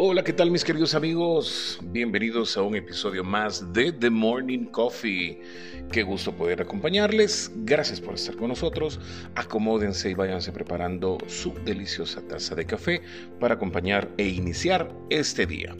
Hola, ¿qué tal mis queridos amigos? Bienvenidos a un episodio más de The Morning Coffee. Qué gusto poder acompañarles. Gracias por estar con nosotros. Acomódense y váyanse preparando su deliciosa taza de café para acompañar e iniciar este día.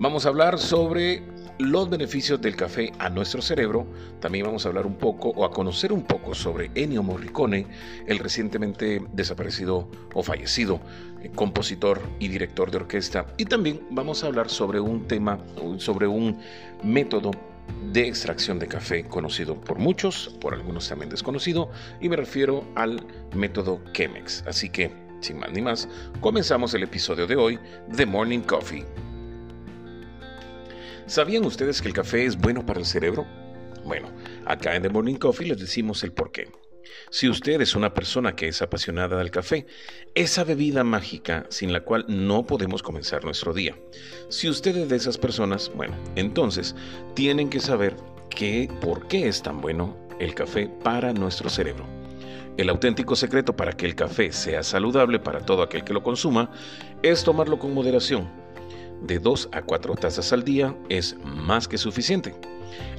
Vamos a hablar sobre los beneficios del café a nuestro cerebro. También vamos a hablar un poco o a conocer un poco sobre Ennio Morricone, el recientemente desaparecido o fallecido eh, compositor y director de orquesta. Y también vamos a hablar sobre un tema, sobre un método de extracción de café conocido por muchos, por algunos también desconocido, y me refiero al método Chemex. Así que, sin más ni más, comenzamos el episodio de hoy de Morning Coffee. ¿Sabían ustedes que el café es bueno para el cerebro? Bueno, acá en The Morning Coffee les decimos el por qué. Si usted es una persona que es apasionada del café, esa bebida mágica sin la cual no podemos comenzar nuestro día. Si usted es de esas personas, bueno, entonces tienen que saber que, por qué es tan bueno el café para nuestro cerebro. El auténtico secreto para que el café sea saludable para todo aquel que lo consuma es tomarlo con moderación de 2 a 4 tazas al día es más que suficiente.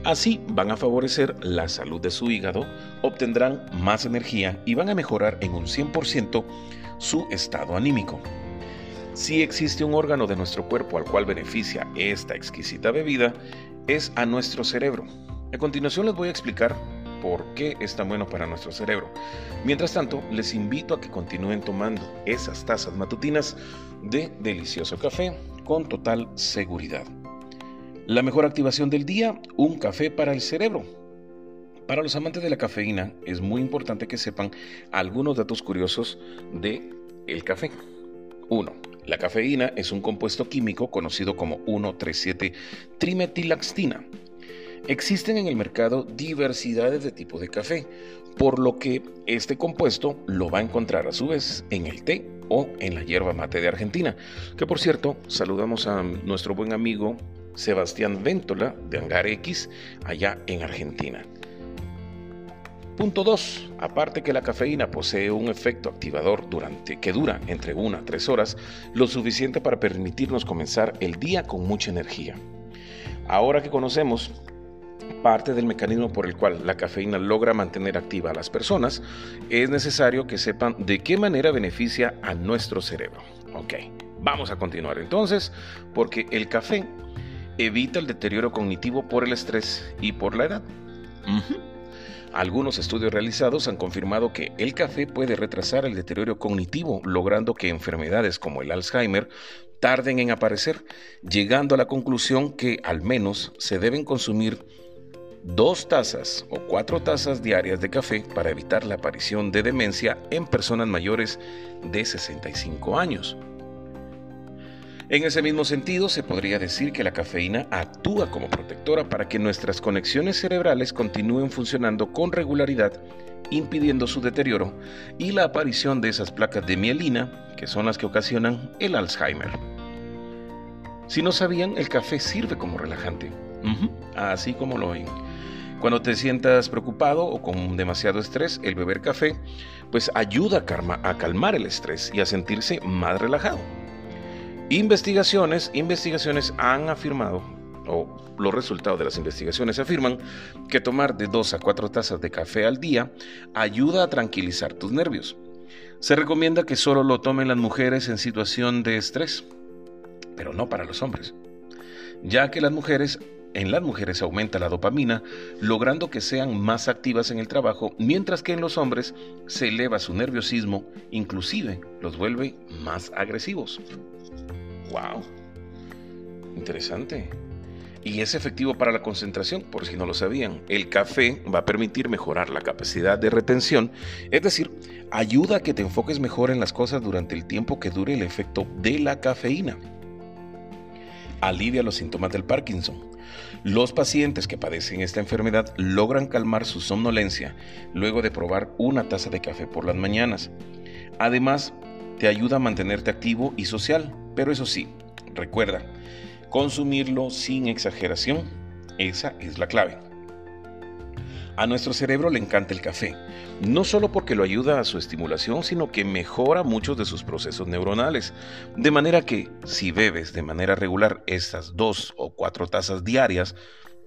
Así van a favorecer la salud de su hígado, obtendrán más energía y van a mejorar en un 100% su estado anímico. Si existe un órgano de nuestro cuerpo al cual beneficia esta exquisita bebida, es a nuestro cerebro. A continuación les voy a explicar por qué es tan bueno para nuestro cerebro. Mientras tanto, les invito a que continúen tomando esas tazas matutinas de delicioso café con total seguridad. La mejor activación del día, un café para el cerebro. Para los amantes de la cafeína es muy importante que sepan algunos datos curiosos de el café. 1. La cafeína es un compuesto químico conocido como 1,37 trimetilaxtina Existen en el mercado diversidades de tipos de café, por lo que este compuesto lo va a encontrar a su vez en el té o en la hierba mate de Argentina, que por cierto saludamos a nuestro buen amigo Sebastián Véntola de Hangar X allá en Argentina. Punto 2. Aparte que la cafeína posee un efecto activador durante, que dura entre 1 a 3 horas, lo suficiente para permitirnos comenzar el día con mucha energía. Ahora que conocemos parte del mecanismo por el cual la cafeína logra mantener activa a las personas, es necesario que sepan de qué manera beneficia a nuestro cerebro. Ok, vamos a continuar entonces, porque el café evita el deterioro cognitivo por el estrés y por la edad. Algunos estudios realizados han confirmado que el café puede retrasar el deterioro cognitivo, logrando que enfermedades como el Alzheimer tarden en aparecer, llegando a la conclusión que al menos se deben consumir dos tazas o cuatro tazas diarias de café para evitar la aparición de demencia en personas mayores de 65 años. En ese mismo sentido, se podría decir que la cafeína actúa como protectora para que nuestras conexiones cerebrales continúen funcionando con regularidad, impidiendo su deterioro y la aparición de esas placas de mielina, que son las que ocasionan el Alzheimer. Si no sabían, el café sirve como relajante, así como lo oyen. Cuando te sientas preocupado o con demasiado estrés, el beber café pues ayuda a, calmar el estrés y a sentirse más relajado. Investigaciones, investigaciones han afirmado, o los resultados de las investigaciones afirman, que tomar de 2 a 4 tazas de café al día ayuda a tranquilizar tus nervios. Se recomienda que solo lo tomen las mujeres en situación de estrés, pero no para los hombres, ya que las mujeres en las mujeres aumenta la dopamina, logrando que sean más activas en el trabajo, mientras que en los hombres se eleva su nerviosismo, inclusive los vuelve más agresivos. ¡Wow! Interesante. Y es efectivo para la concentración, por si no lo sabían. El café va a permitir mejorar la capacidad de retención, es decir, ayuda a que te enfoques mejor en las cosas durante el tiempo que dure el efecto de la cafeína. Alivia los síntomas del Parkinson, los pacientes que padecen esta enfermedad logran calmar su somnolencia luego de probar una taza de café por las mañanas. Además, te ayuda a mantenerte activo y social, pero eso sí, recuerda, consumirlo sin exageración, esa es la clave. A nuestro cerebro le encanta el café, no solo porque lo ayuda a su estimulación, sino que mejora muchos de sus procesos neuronales. De manera que si bebes de manera regular estas dos o cuatro tazas diarias,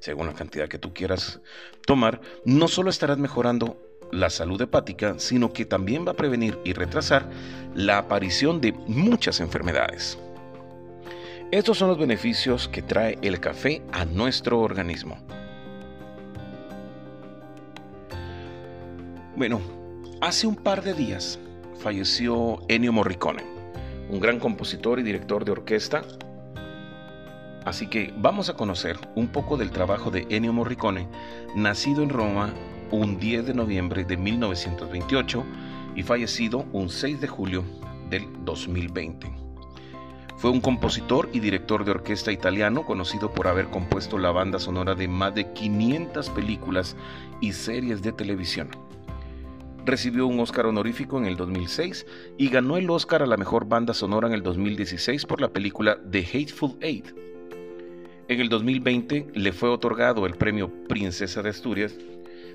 según la cantidad que tú quieras tomar, no solo estarás mejorando la salud hepática, sino que también va a prevenir y retrasar la aparición de muchas enfermedades. Estos son los beneficios que trae el café a nuestro organismo. Bueno, hace un par de días falleció Ennio Morricone, un gran compositor y director de orquesta. Así que vamos a conocer un poco del trabajo de Ennio Morricone, nacido en Roma un 10 de noviembre de 1928 y fallecido un 6 de julio del 2020. Fue un compositor y director de orquesta italiano conocido por haber compuesto la banda sonora de más de 500 películas y series de televisión. Recibió un Oscar honorífico en el 2006 y ganó el Oscar a la mejor banda sonora en el 2016 por la película The Hateful Eight. En el 2020 le fue otorgado el premio Princesa de Asturias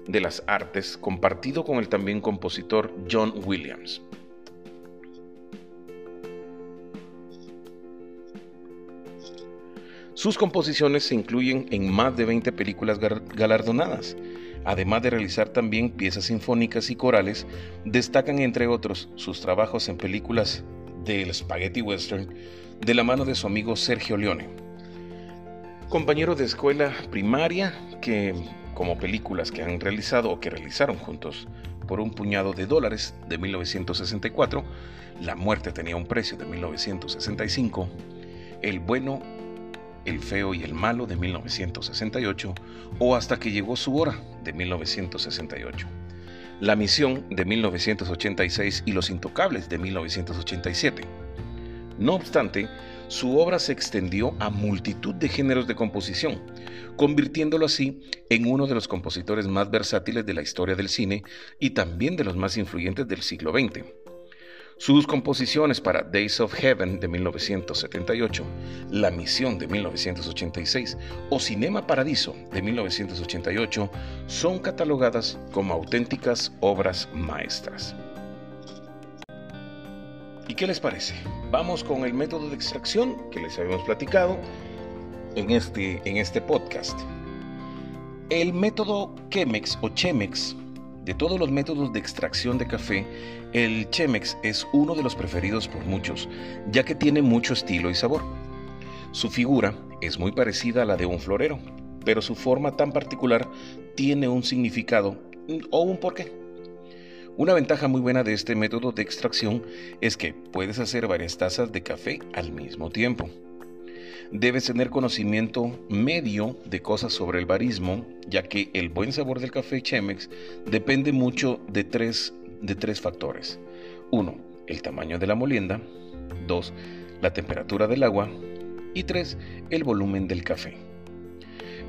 de las Artes compartido con el también compositor John Williams. Sus composiciones se incluyen en más de 20 películas galardonadas, Además de realizar también piezas sinfónicas y corales, destacan entre otros sus trabajos en películas del Spaghetti Western de la mano de su amigo Sergio Leone. Compañero de escuela primaria que, como películas que han realizado o que realizaron juntos por un puñado de dólares de 1964, La muerte tenía un precio de 1965, El bueno el feo y el malo de 1968 o Hasta que llegó su hora de 1968. La misión de 1986 y Los intocables de 1987. No obstante, su obra se extendió a multitud de géneros de composición, convirtiéndolo así en uno de los compositores más versátiles de la historia del cine y también de los más influyentes del siglo XX. Sus composiciones para Days of Heaven de 1978, La Misión de 1986 o Cinema Paradiso de 1988 son catalogadas como auténticas obras maestras. ¿Y qué les parece? Vamos con el método de extracción que les habíamos platicado en este, en este podcast. El método Chemex o Chemex de todos los métodos de extracción de café, el Chemex es uno de los preferidos por muchos, ya que tiene mucho estilo y sabor. Su figura es muy parecida a la de un florero, pero su forma tan particular tiene un significado o un porqué. Una ventaja muy buena de este método de extracción es que puedes hacer varias tazas de café al mismo tiempo. Debes tener conocimiento medio de cosas sobre el barismo, ya que el buen sabor del café Chemex depende mucho de tres, de tres factores. Uno, el tamaño de la molienda. Dos, la temperatura del agua. Y tres, el volumen del café.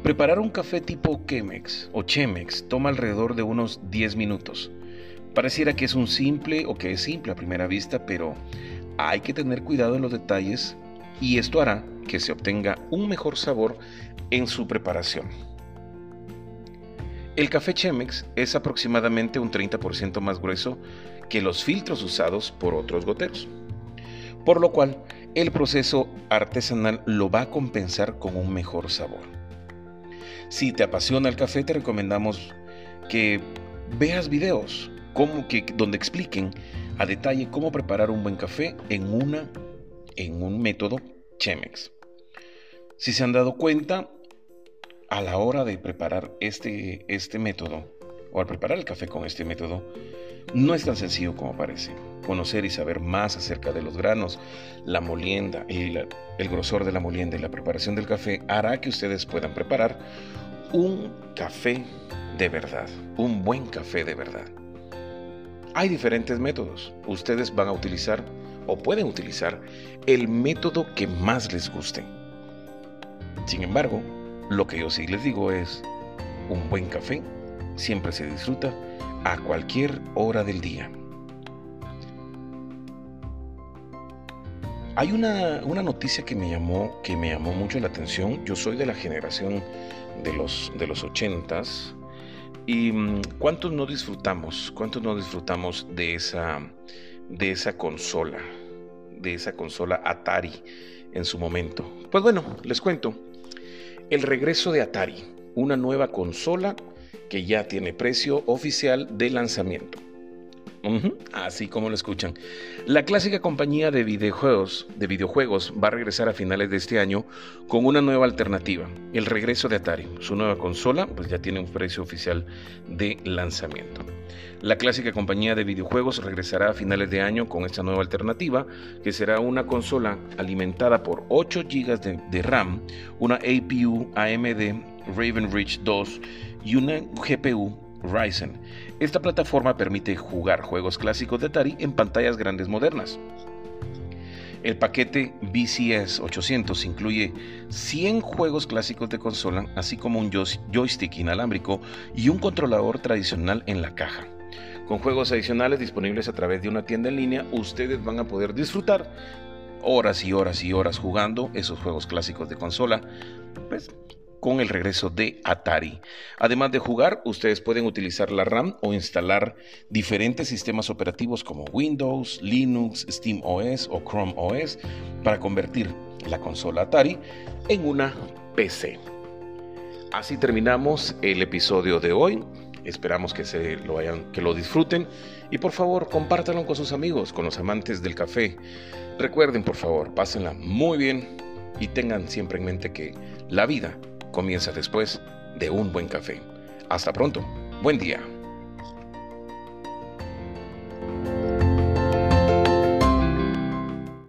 Preparar un café tipo Chemex o Chemex toma alrededor de unos 10 minutos. Pareciera que es un simple o que es simple a primera vista, pero hay que tener cuidado en los detalles y esto hará que se obtenga un mejor sabor en su preparación. El café Chemex es aproximadamente un 30% más grueso que los filtros usados por otros goteros, por lo cual el proceso artesanal lo va a compensar con un mejor sabor. Si te apasiona el café, te recomendamos que veas videos como que, donde expliquen a detalle cómo preparar un buen café en, una, en un método Chemex. Si se han dado cuenta, a la hora de preparar este, este método, o al preparar el café con este método, no es tan sencillo como parece. Conocer y saber más acerca de los granos, la molienda, el, el grosor de la molienda y la preparación del café hará que ustedes puedan preparar un café de verdad, un buen café de verdad. Hay diferentes métodos. Ustedes van a utilizar o pueden utilizar el método que más les guste. Sin embargo, lo que yo sí les digo es, un buen café siempre se disfruta a cualquier hora del día. Hay una, noticia que me, llamó, que me llamó mucho la atención. Yo soy de la generación de los, de los 80 ¿Y mm, cuántos no disfrutamos? ¿Cuántos no disfrutamos de esa, de esa consola? De esa consola Atari en su momento. Pues bueno, les cuento. El regreso de Atari, una nueva consola que ya tiene precio oficial de lanzamiento así como lo escuchan. La clásica compañía de videojuegos, de videojuegos va a regresar a finales de este año con una nueva alternativa, el regreso de Atari. Su nueva consola pues ya tiene un precio oficial de lanzamiento. La clásica compañía de videojuegos regresará a finales de año con esta nueva alternativa, que será una consola alimentada por 8 GB de, RAM, una APU AMD Raven Ridge 2 y una GPU Ryzen. Esta plataforma permite jugar juegos clásicos de Atari en pantallas grandes modernas. El paquete BCS 800 incluye 100 juegos clásicos de consola, así como un joystick inalámbrico y un controlador tradicional en la caja. Con juegos adicionales disponibles a través de una tienda en línea, ustedes van a poder disfrutar horas y horas y horas jugando esos juegos clásicos de consola, pues con el regreso de Atari. Además de jugar, ustedes pueden utilizar la RAM o instalar diferentes sistemas operativos como Windows, Linux, Steam OS o Chrome OS para convertir la consola Atari en una PC. Así terminamos el episodio de hoy. Esperamos que se lo hayan, que lo disfruten y por favor compártanlo con sus amigos, con los amantes del café. Recuerden por favor, pásenla muy bien y tengan siempre en mente que la vida comienza después de un buen café. Hasta pronto. Buen día.